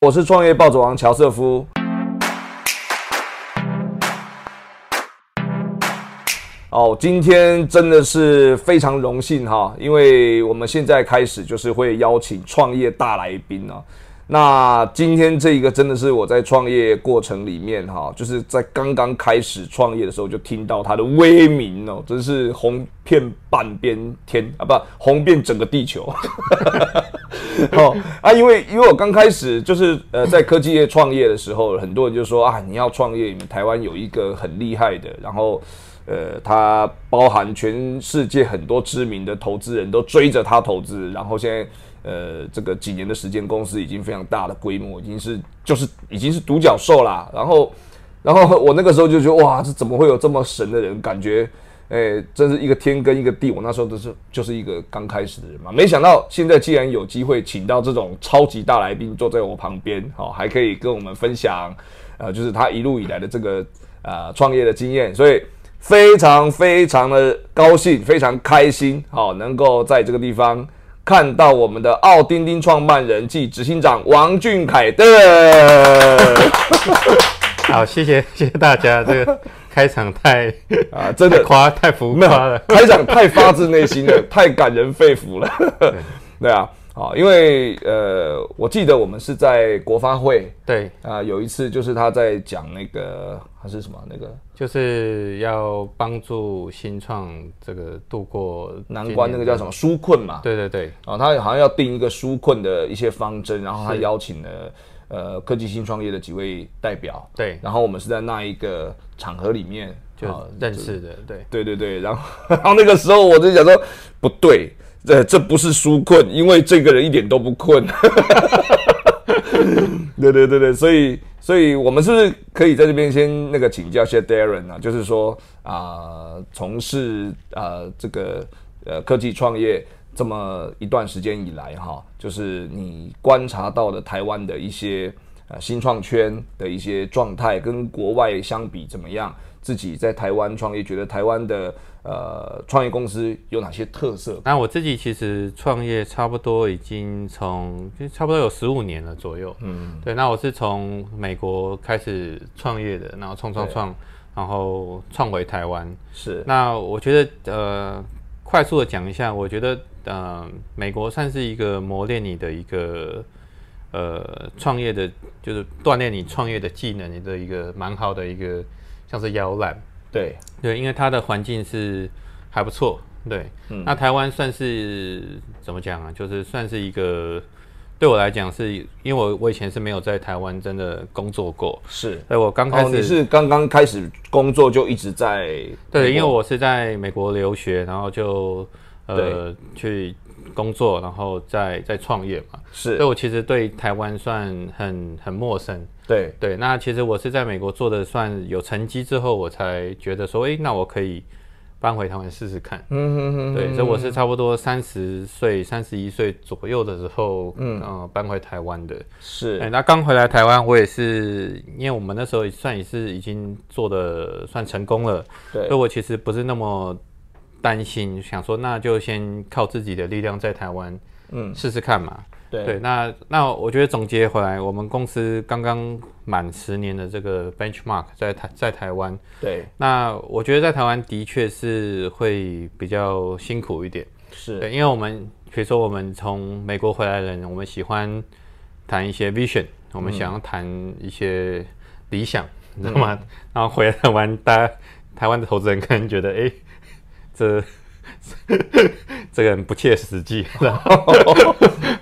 我是创业暴走王乔瑟夫。哦，今天真的是非常荣幸哈，因为我们现在开始就是会邀请创业大来宾啊。那今天这一个真的是我在创业过程里面哈，就是在刚刚开始创业的时候就听到他的威名哦，真是红遍半边天啊，不红遍整个地球。好 啊，因为因为我刚开始就是呃在科技业创业的时候，很多人就说啊，你要创业，你们台湾有一个很厉害的，然后呃，他包含全世界很多知名的投资人都追着他投资，然后现在。呃，这个几年的时间，公司已经非常大的规模，已经是就是已经是独角兽啦。然后，然后我那个时候就觉得，哇，这怎么会有这么神的人？感觉，哎，真是一个天跟一个地。我那时候都是就是一个刚开始的人嘛，没想到现在既然有机会请到这种超级大来宾坐在我旁边，好，还可以跟我们分享，呃，就是他一路以来的这个呃创业的经验，所以非常非常的高兴，非常开心，好，能够在这个地方。看到我们的奥丁丁创办人暨执行长王俊凯的，好，谢谢谢谢大家，这个开场太 啊，真的夸太浮夸了，开场太发自内心了，太感人肺腑了，对。啊。啊，因为呃，我记得我们是在国发会，对。啊，有一次就是他在讲那个还是什么那个，就是要帮助新创这个度过难关，那个叫什么纾困嘛？对对对，啊，他好像要定一个纾困的一些方针，然后他邀请了呃科技新创业的几位代表，对，然后我们是在那一个场合里面就认识的，对对对对，然后 然后那个时候我就想说不对。这这不是纾困，因为这个人一点都不困。对对对对，所以所以我们是不是可以在这边先那个请教一下 Darren 啊？就是说啊，从事啊这个呃科技创业这么一段时间以来哈，就是你观察到的台湾的一些呃新创圈的一些状态，跟国外相比怎么样？自己在台湾创业，觉得台湾的呃创业公司有哪些特色？那我自己其实创业差不多已经从就差不多有十五年了左右。嗯，对。那我是从美国开始创业的，然后创创创，然后创回台湾。是。那我觉得呃，快速的讲一下，我觉得呃，美国算是一个磨练你的一个呃创业的，就是锻炼你创业的技能的一个蛮好的一个。像是摇篮，对对，因为它的环境是还不错，对。那台湾算是怎么讲啊？就是算是一个对我来讲，是因为我我以前是没有在台湾真的工作过，是。对我刚开始，你是刚刚开始工作就一直在？对，因为我是在美国留学，然后就呃去。工作，然后再再创业嘛，是，所以我其实对台湾算很很陌生。对对，那其实我是在美国做的算有成绩之后，我才觉得说，哎，那我可以搬回台湾试试看。嗯哼哼。对，所以我是差不多三十岁、三十一岁左右的时候，嗯，搬回台湾的。是。哎，那刚回来台湾，我也是，因为我们那时候算也是已经做的算成功了。对。所以我其实不是那么。担心想说，那就先靠自己的力量在台湾，嗯，试试看嘛。对对，那那我觉得总结回来，我们公司刚刚满十年的这个 benchmark 在台在台湾。对，那我觉得在台湾的确是会比较辛苦一点。是对，因为我们比如说我们从美国回来的人，我们喜欢谈一些 vision，我们想要谈一些理想，你知道吗？然后回来台湾，大家台湾的投资人可能觉得，哎。这 这个人不切实际，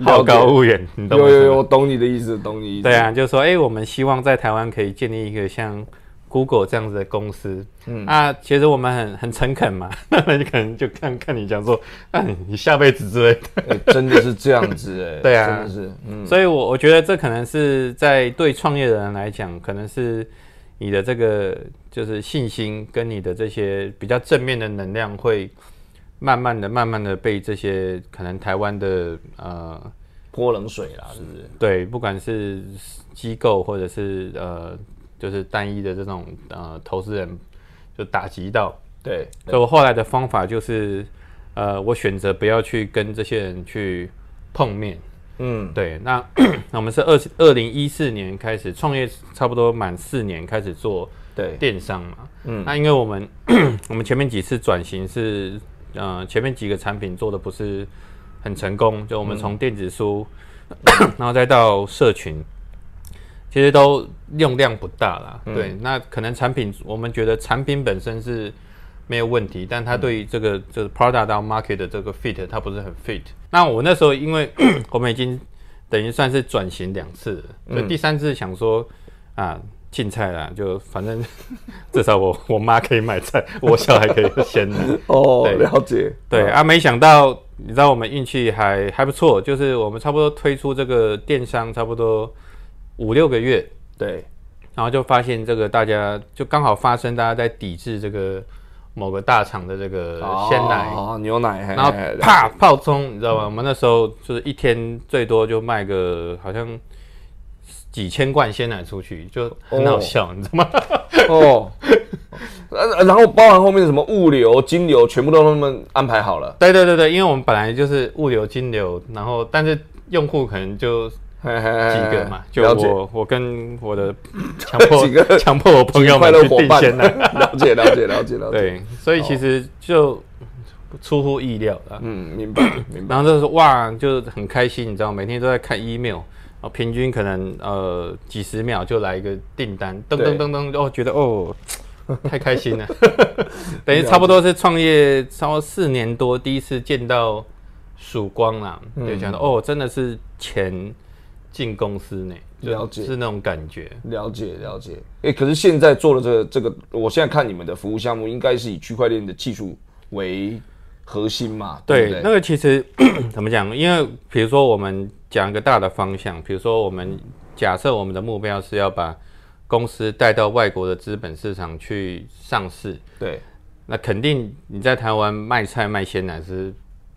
好高骛远，你懂吗？有有有，我懂你的意思，懂你意思。对啊，就是说，哎，我们希望在台湾可以建立一个像 Google 这样子的公司。嗯啊，其实我们很很诚恳嘛，那你可能就看看你讲说，啊，你下辈子之类的，真的是这样子哎。对啊，真的是。嗯，所以我我觉得这可能是在对创业的人来讲，可能是。你的这个就是信心跟你的这些比较正面的能量，会慢慢的、慢慢的被这些可能台湾的呃泼冷水啦，是不是？对，不管是机构或者是呃，就是单一的这种呃投资人，就打击到。对，所以我后来的方法就是，呃，我选择不要去跟这些人去碰面。嗯，对。那 那我们是二二零一四年开始创业，差不多满四年开始做对电商嘛。嗯，那因为我们 我们前面几次转型是，呃，前面几个产品做的不是很成功，就我们从电子书，然后再到社群，其实都用量不大啦。对，那可能产品我们觉得产品本身是。没有问题，但它对于这个就是 product 到 market 的这个 fit，它不是很 fit。那我那时候因为 我们已经等于算是转型两次，所以第三次想说啊进菜啦，就反正 至少我我妈可以买菜，我小孩可以先哦，了解。对啊，没想到你知道我们运气还还不错，就是我们差不多推出这个电商差不多五六个月，对，然后就发现这个大家就刚好发生大家在抵制这个。某个大厂的这个鲜奶、哦牛奶，然后啪泡冲，你知道吗？我们那时候就是一天最多就卖个好像几千罐鲜奶出去，就很好笑，你知道吗？哦，然后包含后面的什么物流、金流，全部都他们安排好了。对对对对，因为我们本来就是物流、金流，然后但是用户可能就。几个嘛？就我，我跟我的 强迫几个强迫我朋友们去订鲜奶，了解了解了解了解。对，所以其实就出乎意料了。嗯，明白明白。然后就是哇，就很开心，你知道，每天都在看 email，哦，平均可能呃几十秒就来一个订单，噔噔噔噔，哦，觉得哦 太开心了，等于差不多是创业超四年多，第一次见到曙光啦，就觉得哦，真的是钱。进公司呢了解是那种感觉，了解了解。哎，可是现在做的这个这个，我现在看你们的服务项目，应该是以区块链的技术为核心嘛？对，那个其实 怎么讲？因为比如说我们讲一个大的方向，比如说我们假设我们的目标是要把公司带到外国的资本市场去上市，对，那肯定你在台湾卖菜卖鲜奶是。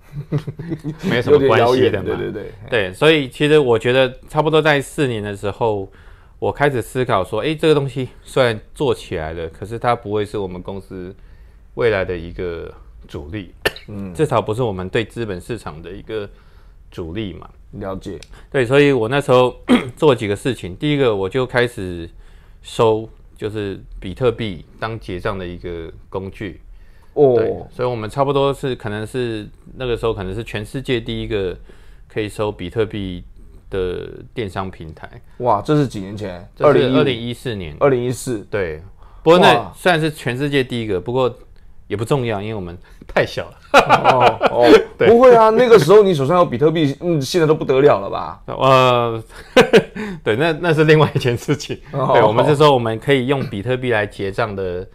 没什么关系的嘛，对对对，对，所以其实我觉得差不多在四年的时候，我开始思考说，哎，这个东西虽然做起来了，可是它不会是我们公司未来的一个主力，嗯，至少不是我们对资本市场的一个主力嘛。了解，对，所以我那时候 做几个事情，第一个我就开始收，就是比特币当结账的一个工具。哦，所以，我们差不多是可能是那个时候，可能是全世界第一个可以收比特币的电商平台。哇，这是几年前？二零二零一四年。二零一四，对。不过那虽然是全世界第一个，不过也不重要，因为我们太小了。哦哦，不会啊，那个时候你手上有比特币，嗯，现在都不得了了吧？呃，对，那那是另外一件事情。对，我们是说我们可以用比特币来结账的。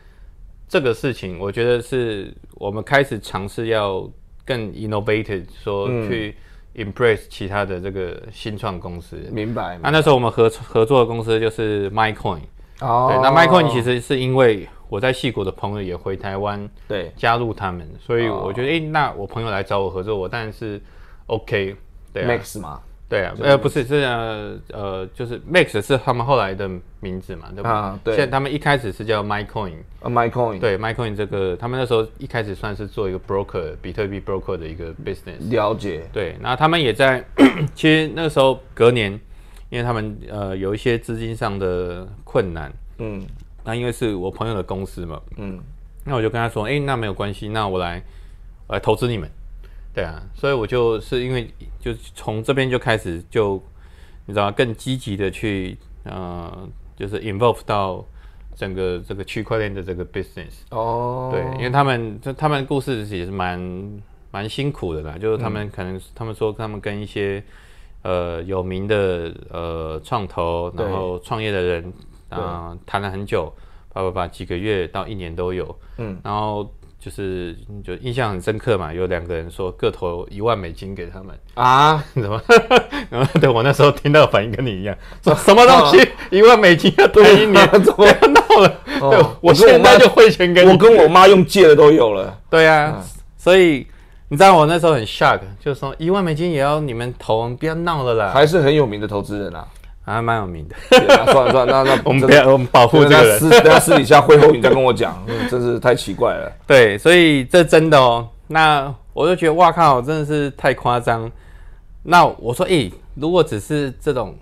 这个事情，我觉得是我们开始尝试要更 innovative，说去 embrace 其他的这个新创公司。明白。那那时候我们合合作的公司就是 MyCoin。哦。对，那 MyCoin 其实是因为我在戏谷的朋友也回台湾，对，加入他们，所以我觉得，哎，那我朋友来找我合作，我当然是 OK。对，Max 嘛。对啊，呃，不是，是呃，呃，就是 Max 是他们后来的名字嘛，对吧？啊，对。现在他们一开始是叫 MyCoin，啊，MyCoin，对，MyCoin 这个，他们那时候一开始算是做一个 broker，比特币 broker 的一个 business。了解。对，那他们也在，其实那个时候隔年，因为他们呃有一些资金上的困难，嗯，那因为是我朋友的公司嘛，嗯，那我就跟他说，哎，那没有关系，那我来，我来投资你们。对啊，所以我就是因为就从这边就开始就你知道更积极的去呃就是 involve 到整个这个区块链的这个 business 哦，对，因为他们这他们故事也是蛮蛮辛苦的啦，就是他们可能他们说他们跟一些呃有名的呃创投然后创业的人啊谈了很久，叭叭叭几个月到一年都有，嗯，然后。就是就印象很深刻嘛，有两个人说各投一万美金给他们啊，怎么？然后对我那时候听到反应跟你一样，说什么东西一万美金要投一年，怎么闹了？对，我现在就汇钱给我，跟我妈用借的都有了。对啊，所以你知道我那时候很 shock，就是说一万美金也要你们投，不要闹了啦。还是很有名的投资人啊。还蛮有名的，算了算了，那那 我们不要我们保护这个人，私等下私底下会后你再跟我讲，真是太奇怪了。对，所以这真的哦，那我就觉得哇靠，真的是太夸张。那我说，诶，如果只是这种，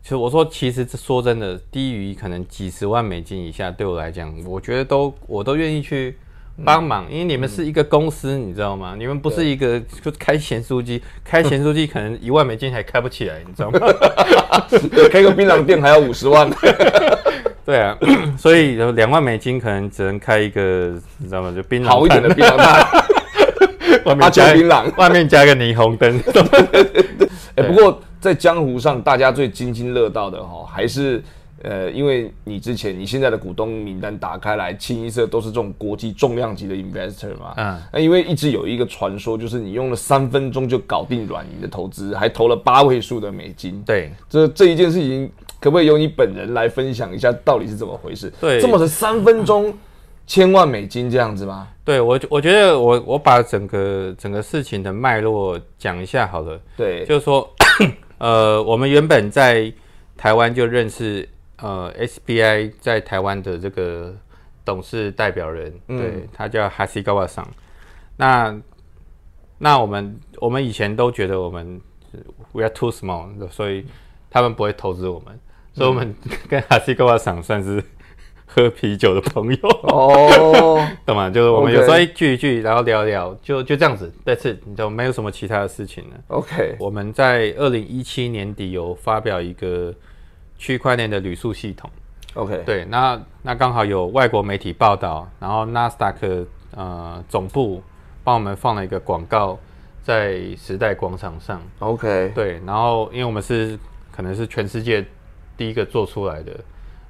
其实我说，其实说真的，低于可能几十万美金以下，对我来讲，我觉得都我都愿意去帮忙，因为你们是一个公司，你知道吗？你们不是一个就开咸酥鸡，开咸酥鸡 可能一万美金还开不起来，你知道吗？开个槟榔店还要五十万。对啊，所以两万美金可能只能开一个，你知道吗？就槟榔好一点的槟榔摊，外面阿加九槟榔。外面加个霓虹灯。哎、不过在江湖上，大家最津津乐道的哈，还是呃，因为你之前你现在的股东名单打开来，清一色都是这种国际重量级的 investor 嘛。嗯那因为一直有一个传说，就是你用了三分钟就搞定软银的投资，还投了八位数的美金。对，这这一件事情，可不可以由你本人来分享一下，到底是怎么回事？对这么是三分钟千万美金这样子吗？对我我觉得我我把整个整个事情的脉络讲一下好了。对，就是说，呃，我们原本在台湾就认识呃 SBI 在台湾的这个董事代表人，嗯对他叫哈西高瓦桑。那那我们我们以前都觉得我们 we are too small，所以他们不会投资我们，所以我们 跟哈西高瓦桑算是 喝啤酒的朋友。哦，懂吗？就是我们有时候一聚一聚，然后聊一聊，就就这样子。但是你就没有什么其他的事情了。OK，我们在二零一七年底有发表一个区块链的旅宿系统，OK，对，那那刚好有外国媒体报道，然后纳斯达克呃总部帮我们放了一个广告在时代广场上，，OK，对，然后因为我们是可能是全世界第一个做出来的。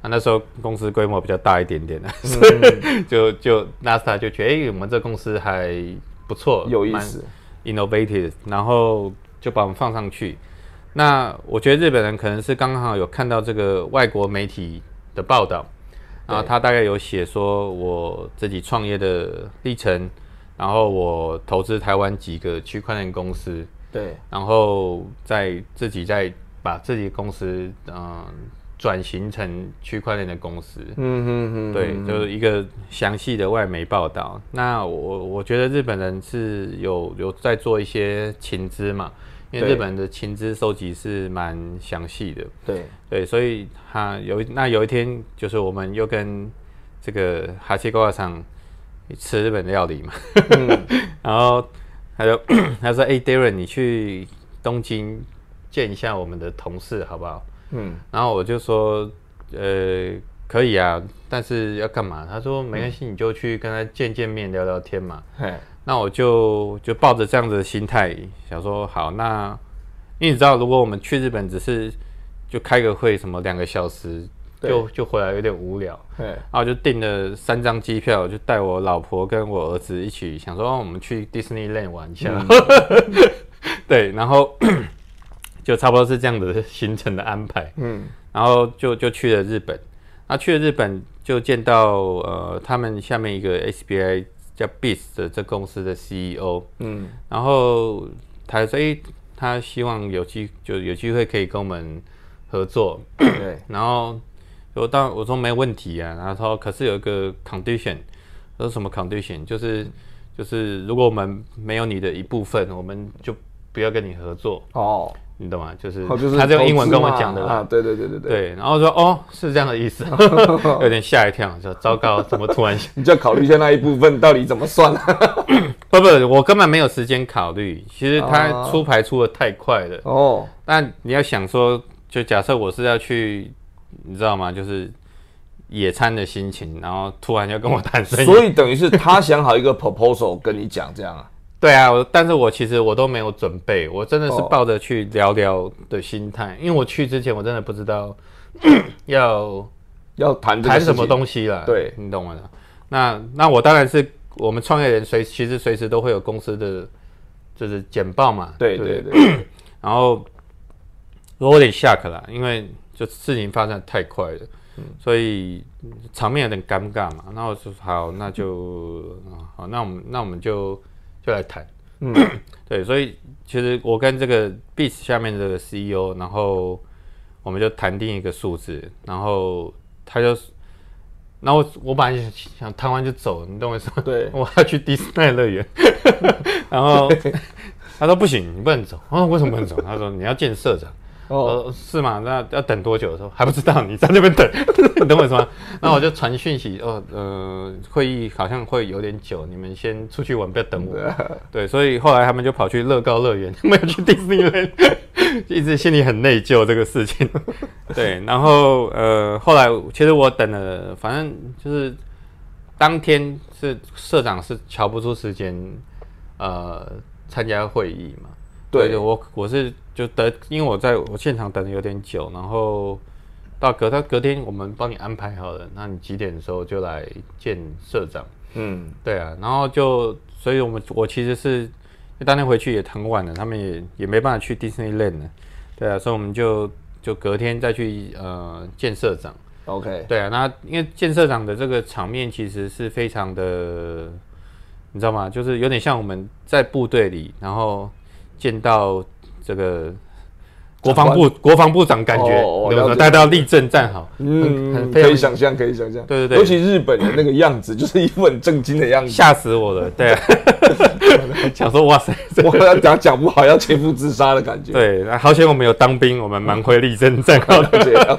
啊，那时候公司规模比较大一点点的，所以 就就纳斯达就觉得，哎、我们这公司还不错，有意思。innovative，然后就把我们放上去。那我觉得日本人可能是刚好有看到这个外国媒体的报道，然后他大概有写说我自己创业的历程，然后我投资台湾几个区块链公司，对，然后再自己再把自己公司嗯、转型成区块链的公司。嗯哼哼，对，就是一个详细的外媒报道。那我我觉得日本人是有有在做一些情资嘛，因为日本的情资收集是蛮详细的。对，对，所以他有一那有一天，就是我们又跟这个哈西高瓦厂吃日本料理嘛，然后他就他说：“哎、d a r r e n 你去东京见一下我们的同事好不好？”嗯，然后我就说，呃，可以啊，但是要干嘛？他说没关系，你就去跟他见见面，聊聊天嘛。嘿，那我就就抱着这样子的心态，想说好，那因为你知道，如果我们去日本只是就开个会，什么两个小时就就回来有点无聊，对，然后就订了三张机票，就带我老婆跟我儿子一起，想说、哦、我们去 Disneyland 玩一下。对，然后 就差不多是这样的行程的安排。嗯，然后就就去了日本，那去了日本就见到呃他们下面一个 SBI 叫 Beats 的这公司的 CEO，嗯，然后他说诶，他希望有机就有机会可以跟我们合作，对，然后我当我说没问题啊，然后他说可是有一个 condition，他说什么 condition？就是就是如果我们没有你的一部分，我们就不要跟你合作，哦，你懂吗？就是他就用英文跟我讲的啦。啊，对对对对对，对，然后说哦，是这样的意思，有点吓一跳，说糟糕，怎么突然 你就要考虑一下那一部分到底怎么算啊。不不，我根本没有时间考虑。其实他哦出牌出的太快了，哦，但你要想说，就假设我是要去，你知道吗？就是野餐的心情，然后突然要跟我谈生意，所以等于是他想好一个 proposal 跟你讲这样啊。对啊，我但是我其实我都没有准备，我真的是哦。抱着去聊聊的心态，因为我去之前我真的不知道 要要谈谈什么东西了，对。你懂我的。那那我当然是我们创业人随其实随时都会有公司的就是简报嘛，不对？对对，然后我有点 shock 啦，因为就事情发展太快了，所以场面有点尴尬嘛。那我说好，那就啊好，那我们那我们就就来谈。嗯，对，所以其实我跟这个 Beats 下面这个 CEO，然后我们就谈定一个数字，然后他就，然后我我本来想想谈完就走，你懂我意思吗？对 我要去迪士尼乐园，然后他说不行，你不能走。哦，为什么不能走？他说你要见社长。哦，呃，是吗？那要等多久？说还不知道，你在那边等，你懂我什么？那？我就传讯息，哦，呃，会议好像会有点久，你们先出去玩，不要等我。对，所以后来他们就跑去乐高乐园，没有去迪士尼乐园，一直心里很内疚这个事情。对，然后呃，后来其实我等了，反正就是当天是社长是瞧不出时间，呃，参加会议嘛。对我我是就等，因为我在我现场等的有点久，然后到隔他隔天我们帮你安排好了，那你几点的时候就来见社长？嗯，对啊，然后就所以我们我其实是当天回去也很晚了，他们也也没办法去 Disneyland 了，对啊，所以我们就就隔天再去呃见社长。OK，对啊，那因为建社长的这个场面其实是非常的，你知道吗？就是有点像我们在部队里，然后见到这个国防部国防部长，感觉哦哦大家要立正站好，嗯，可以想象，可以想象。对对对尤其日本人那个样子，就是一副很震惊的样子。吓死我了。对啊，想说哇塞，我要讲讲不好要切腹自杀的感觉。对，那好险我们有当兵，我们蛮会立正站 好的。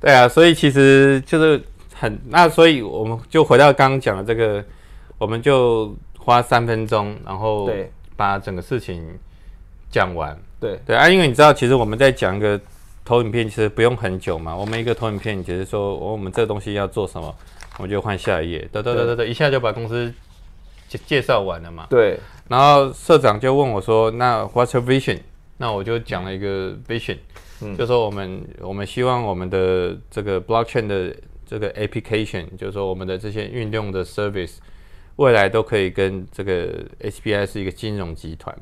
对啊，所以其实就是很那，所以我们就回到刚刚讲的这个，我们就花三分钟，然后对把整个事情讲完。对对啊，因为你知道，其实我们在讲一个投影片，其实不用很久嘛。我们一个投影片，只是说我们这个东西要做什么，我们就换下一页，得得得得得，一下就把公司介介绍完了嘛。对然后社长就问我说：“那 What's your vision？” 那我就讲了一个 vision，、嗯就说我们我们希望我们的这个 blockchain 的这个 application，就是说我们的这些运用的 service，未来都可以跟这个 HBI 是一个金融集团。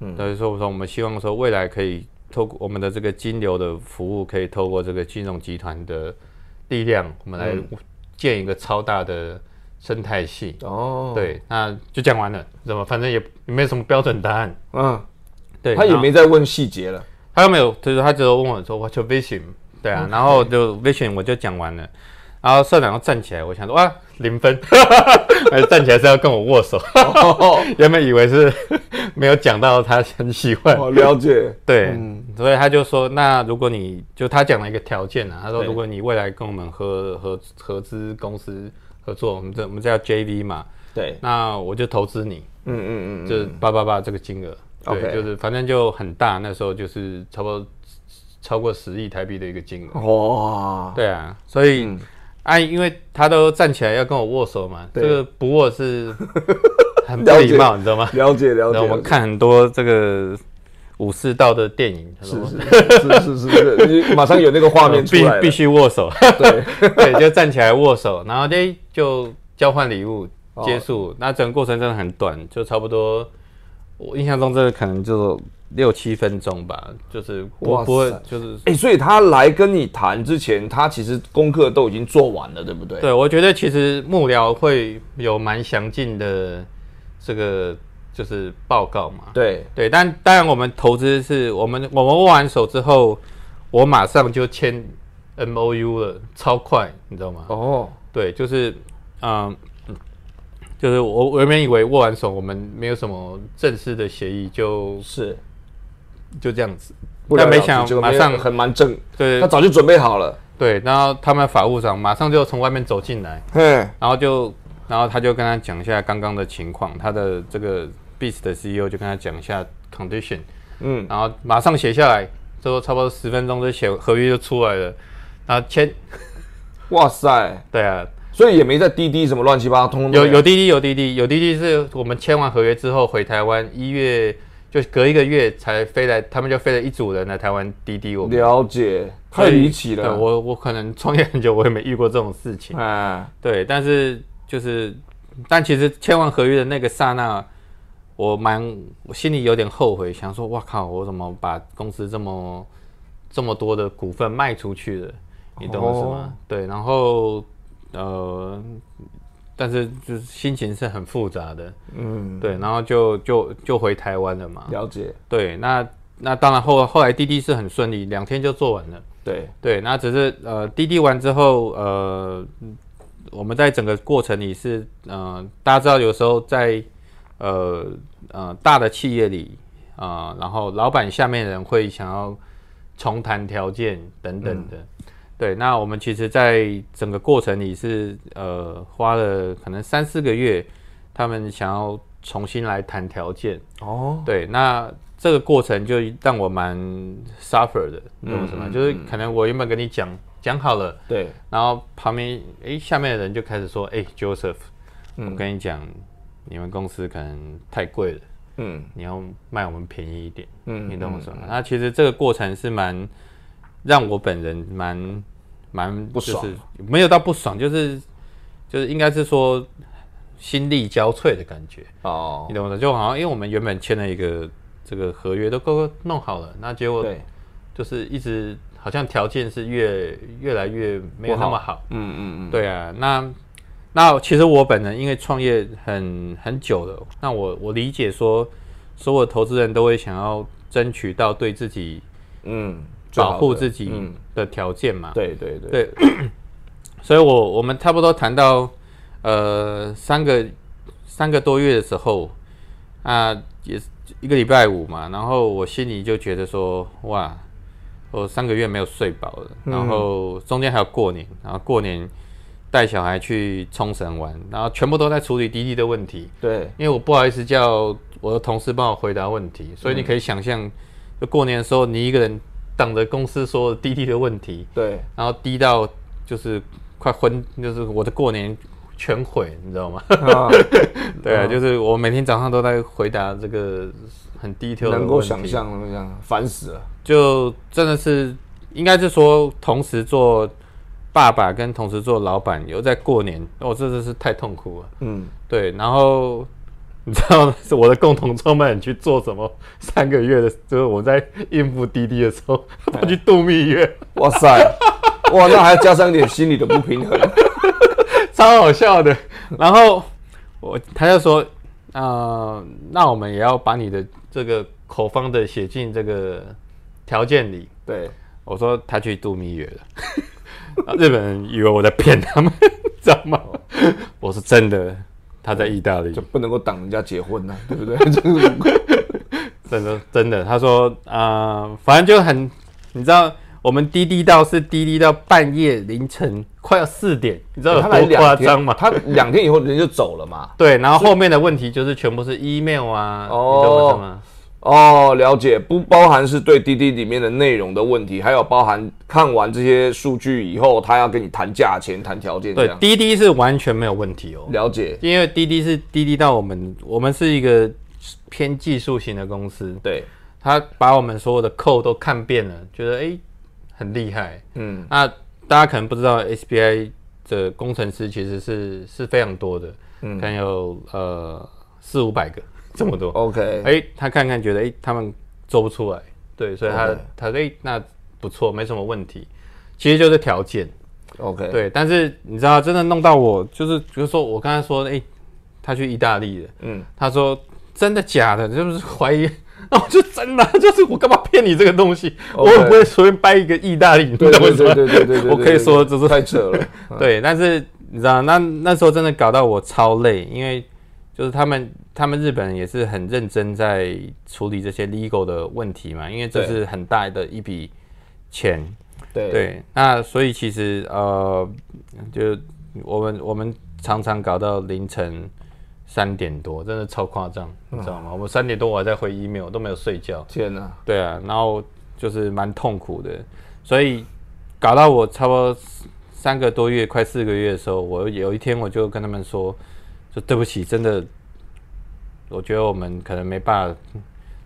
嗯，所以说我说我们希望说未来可以透过我们的这个金流的服务，可以透过这个金融集团的力量，我们来建一个超大的生态系。哦，，对，那就讲完了，怎么反正也也没有什么标准答案。嗯，对，他也没再问细节了。他又没有，就是他只有问我说 What's your vision？对啊，然后就 vision 我就讲完了，然后社长又站起来，我想说哇零分，还站起来是要跟我握手，哦，原本以为是 没有讲到他很喜欢，我了解。对，所以他就说，那如果你就他讲了一个条件啊，他说如果你未来跟我们合合合资公司合作，我们这我们这叫 JV 嘛，对，那我就投资你，嗯嗯嗯就是八八八这个金额，对就是反正就很大，那时候就是差不多超过十亿台币的一个金额。嗯，哇，对啊，所以、嗯啊，因为他都站起来要跟我握手嘛，这个不握是 很不礼貌，你知道吗？了解了解。我们看很多这个武士道的电影，是是是是是是，你马上有那个画面出来。必必须握手，对，对，就站起来握手，然后就就交换礼物哦结束。那整个过程真的很短，就差不多，我印象中这个可能就六七分钟吧，就是我不会就是。哎，所以他来跟你谈之前，他其实功课都已经做完了，对不对？对，我觉得其实幕僚会有蛮详尽的这个就是报告嘛。对对，但当然我们投资是我们我们握完手之后，我马上就签 M O U 了，超快，你知道吗？哦，对，就是嗯，就是我我原本以为握完手我们没有什么正式的协议，就是。就这样子，但没想就马上很蛮正，对他早就准备好了。对，然后他们法务长马上就从外面走进来，嘿，然后就然后他就跟他讲一下刚刚的情况，他的这个 Beats 的 CEO 就跟他讲一下 condition，嗯，然后马上写下来，之后差不多十分钟就写合约就出来了，然后签，哇塞，对啊，所以也没在滴滴什么乱七八糟，通通有有滴滴有滴滴有滴滴是我们签完合约之后回台湾，一月就隔一个月才飞来，他们就飞了一组人来台湾滴滴我们。了解，太离奇了。我我可能创业很久，我也没遇过这种事情。哎，对，但是就是，但其实签完合约的那个刹那，我蛮我心里有点后悔，想说，哇靠，我怎么把公司这么这么多的股份卖出去了？你懂我意思吗？哦对，然后呃，但是就是心情是很复杂的，嗯，对，然后就就就回台湾了嘛。了解，对，那那当然后后来滴滴是很顺利，两天就做完了。对，对，那只是呃滴滴完之后，呃，我们在整个过程里是呃，大家知道有时候在呃呃大的企业里，啊、然后老板下面的人会想要重谈条件等等的。对，那我们其实，在整个过程里是呃花了可能三四个月，他们想要重新来谈条件。哦，对，那这个过程就让我蛮 suffer 的，你懂我什么？就是可能我原本跟你讲讲好了，对，然后旁边诶下面的人就开始说，哎 Joseph，、我嗯跟你讲，你们公司可能太贵了，嗯你要卖我们便宜一点，嗯你懂我什么？那其实这个过程是蛮让我本人蛮蛮不爽就是没有到不爽，就是就是应该是说心力交瘁的感觉。哦你，懂我的？就好像因为我们原本签了一个这个合约都够弄好了，那结果，就是一直好像条件是越越来越没有那么好。嗯嗯嗯，对啊，那那其实我本人因为创业很很久了，那我我理解说，所有投资人都会想要争取到对自己嗯，保护自己嗯，的条件嘛。对对对，对，所以我我们差不多谈到呃三个三个多月的时候，啊，也是一个礼拜五嘛，然后我心里就觉得说，哇，我三个月没有睡饱了，然后中间还有过年，然后过年带小孩去冲绳玩，然后全部都在处理滴滴的问题，对，因为我不好意思叫我的同事帮我回答问题，所以你可以想象，就过年的时候你一个人挡着公司所有滴滴的问题，对，然后低到就是快昏，就是我的过年全毁，你知道吗？啊 对啊，就是我每天早上都在回答这个很 detail 的能够想，象那样，烦死了。就真的是应该是说同时做爸爸跟同时做老板，有在过年，哦，这真是太痛苦了。嗯，对，然后你知道是我的共同创办人去做什么？三个月的，就是我在应付滴滴的时候，他去度蜜月。哇塞，哇，那还要加上一点心理的不平衡。超好笑的。然后我他就说，呃，那我们也要把你的这个口方的写进这个条件里。对，我说他去度蜜月了，啊 日本人以为我在骗他们，知道吗？我是真的，他在意大利就，不能够挡人家结婚呐、对不对？真的真的。他说，啊、反正就很，你知道。我们滴滴到是滴滴到半夜凌晨快要四点，你知道有多夸张吗？他两天以后人就走了嘛。对，然后后面的问题就是全部是 email 啊，哦你懂我意思吗？哦，了解，不包含是对滴滴里面的内容的问题，还有包含看完这些数据以后，他要跟你谈价钱、谈条件。，对滴滴是完全没有问题哦，了解，因为滴滴是滴滴到我们，我们是一个偏技术型的公司，对，他把我们所有的扣都看遍了，觉得诶很厉害。嗯，那大家可能不知道，SBI 的工程师其实是是非常多的，嗯，可能有呃四五百个这么多。OK，哎、他看看觉得哎、诶他们做不出来，对，所以他他说哎、诶那不错，没什么问题，其实就是条件，OK，，对。但是你知道，真的弄到我，就是比如说我刚才说，哎、他去意大利了，嗯，他说真的假的，就是怀疑。那 我就真的啊，就是我干嘛骗你这个东西？我也不会随便掰一个意大利，你对对懂我意思吗对对对对对，我可以说这是太扯了。对，但是你知道，那那时候真的搞到我超累，因为就是他们他们日本人也是很认真在处理这些 legal 的问题嘛，因为这是很大的一笔钱。对对，那所以其实呃，就我们我们常常搞到凌晨三点多，真的超夸张，你知道吗？我们三点多我还在回 email，都没有睡觉。天哪，对啊，然后就是蛮痛苦的，所以搞到我差不多三个多月，快四个月的时候，我有一天我就跟他们说，说对不起，真的，我觉得我们可能没办法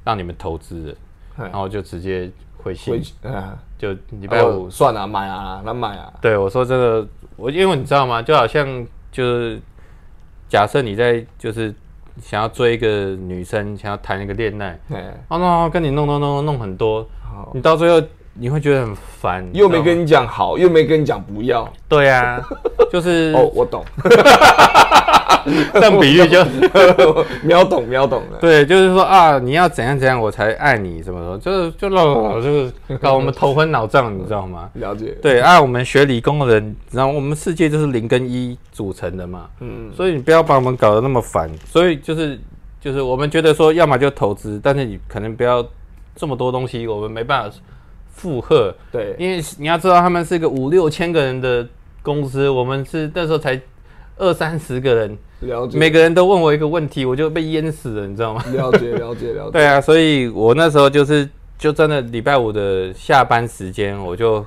让你们投资然后就直接回信啊，就礼礼拜五，算了，买啊，那买啊，对我说这个，我因为你知道吗？就好像就是假设你在就是想要追一个女生，想要谈一个恋爱。哎，哦，那跟你弄弄弄弄很多，你到最后你会觉得很烦，又没跟你讲好，又没跟你讲不要。对啊，就是哦，我懂，这样比喻就 秒懂秒懂了。对，就是说啊，你要怎样怎样我才爱你，什么什么，就是就老就是搞我们头昏脑胀，你知道吗？了解，对啊，我们学理工的人，然后我们世界就是零跟一组成的嘛，嗯，所以你不要把我们搞得那么烦。所以就是就是我们觉得说，要么就投资，但是你可能不要这么多东西，我们没办法负荷。对，因为你要知道，他们是一个五六千个人的公司，我们是那时候才二三十个人，了解，每个人都问我一个问题，我就被淹死了，你知道吗？了解，了解，了解。对啊，所以我那时候就是就真的礼拜五的下班时间，我就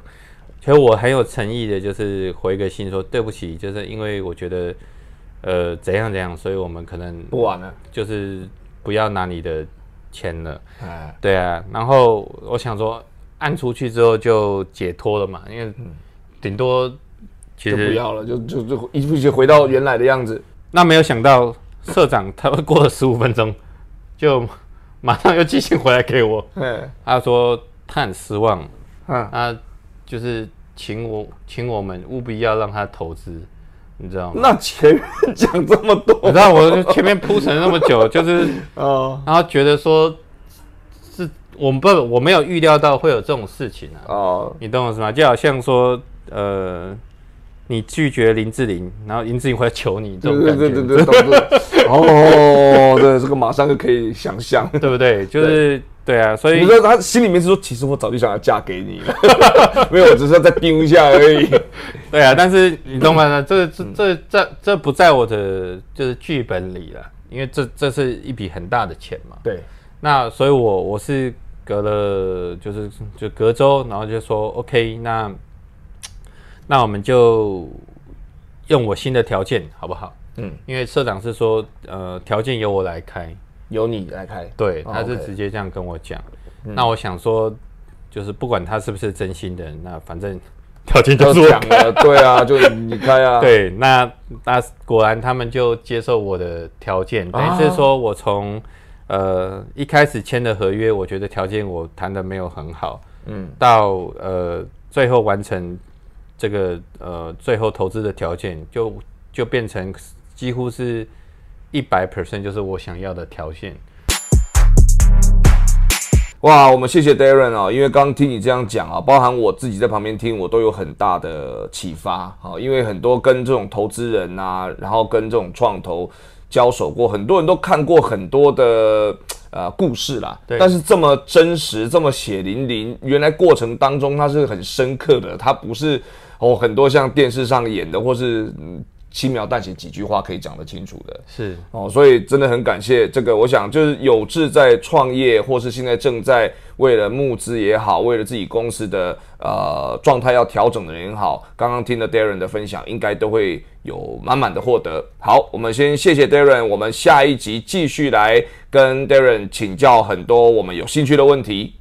其实我很有诚意的，就是回个信说对不起，就是因为我觉得呃怎样怎样，所以我们可能不玩了，就是不要拿你的钱了。哎，对啊，然后我想说按出去之后就解脱了嘛，因为顶多其就不实要了，就就就一一起回到原来的样子。那没有想到社长他会过了十五分钟就马上又寄信回来给我。哎，他说他很失望，嗯，他就是请我请我们务必要让他投资，你知道吗？那前面讲这么多，你知道我前面铺陈那么久，就是 哦然后觉得说是我们不我没有预料到会有这种事情啊，哦，你懂我意思吗？就好像说呃。你拒绝林志玲，然后林志玲会来求你，这对种感觉，对对对对。哦，对，这个马上就可以想象。对不对？就是对啊，所以你说他心里面是说，其实我早就想要嫁给你了，没有，我只是要再盯一下而已。对啊，但是你懂吗？这这这这这不在我的就是剧本里了，因为这这是一笔很大的钱嘛。对，那所以我我是隔了就是就隔周，然后就说 OK，那那我们就用我新的条件好不好？嗯，因为社长是说呃条件由我来开，由你来开。对，哦他是直接这样跟我讲。那我想说，就是不管他是不是真心的，那反正条件就都是我讲了，对啊，就你开啊。，对，那那果然他们就接受我的条件，等于是说我从呃一开始签的合约，我觉得条件我谈的没有很好，嗯，到呃最后完成这个呃最后投资的条件，就就变成几乎是一百 percent 就是我想要的条件。哇，我们谢谢 Darren 啊、因为刚刚听你这样讲啊，包含我自己在旁边听，我都有很大的启发啊。因为很多跟这种投资人啊，然后跟这种创投交手过，很多人都看过很多的呃故事啦。对但是这么真实，这么血淋淋，原来过程当中它是很深刻的，它不是哦很多像电视上演的，或是嗯轻描淡写几句话可以讲得清楚的。是哦，所以真的很感谢这个。我想就是有志在创业，或是现在正在为了募资也好，为了自己公司的呃状态要调整的人也好，刚刚听了 Darren 的分享，应该都会有满满的获得。好，我们先谢谢 Darren，我们下一集继续来跟 Darren 请教很多我们有兴趣的问题。